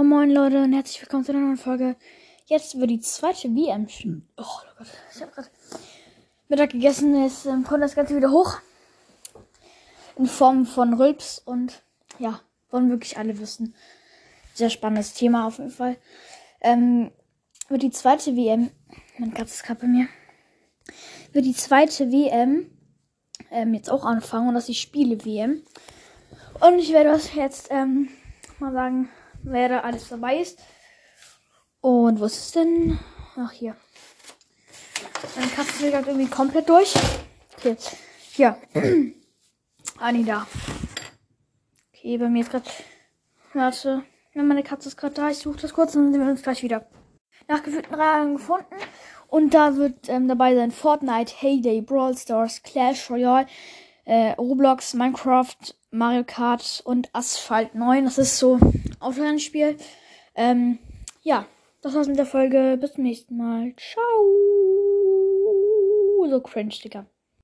Moin Moin Leute und herzlich willkommen zu einer neuen Folge. Jetzt wird die zweite WM. Oh, oh Gott, ich habe gerade Mittag gegessen. Jetzt ähm, kommt das Ganze wieder hoch. In Form von Rülps und ja, wollen wirklich alle wissen. Sehr spannendes Thema auf jeden Fall. Ähm, wird die zweite WM. Mein Katze ist gerade bei mir. Wird die zweite WM ähm, jetzt auch anfangen und das ist die Spiele-WM. Und ich werde was jetzt ähm, mal sagen wer da alles dabei ist. Und wo ist es denn? Ach, hier. Meine Katze will gerade irgendwie komplett durch. Okay. Hier. Anni da. Okay, bei mir ist gerade. Warte. Ja, meine Katze ist gerade da. Ich suche das kurz und dann sehen wir uns gleich wieder. Nach gefühlten Reihen gefunden. Und da wird ähm, dabei sein Fortnite, Heyday, Brawl Stars, Clash Royale, äh, Roblox, Minecraft, Mario Kart und Asphalt 9. Das ist so Autorennspiel. Ähm, ja, das war's mit der Folge. Bis zum nächsten Mal. Ciao. So cringe, Digga.